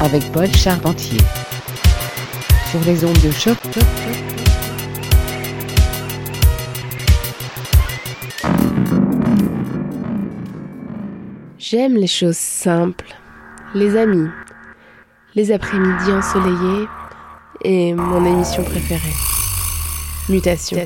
avec Paul Charpentier sur les ondes de choc. J'aime les choses simples, les amis, les après-midi ensoleillés et mon émission préférée. Mutation.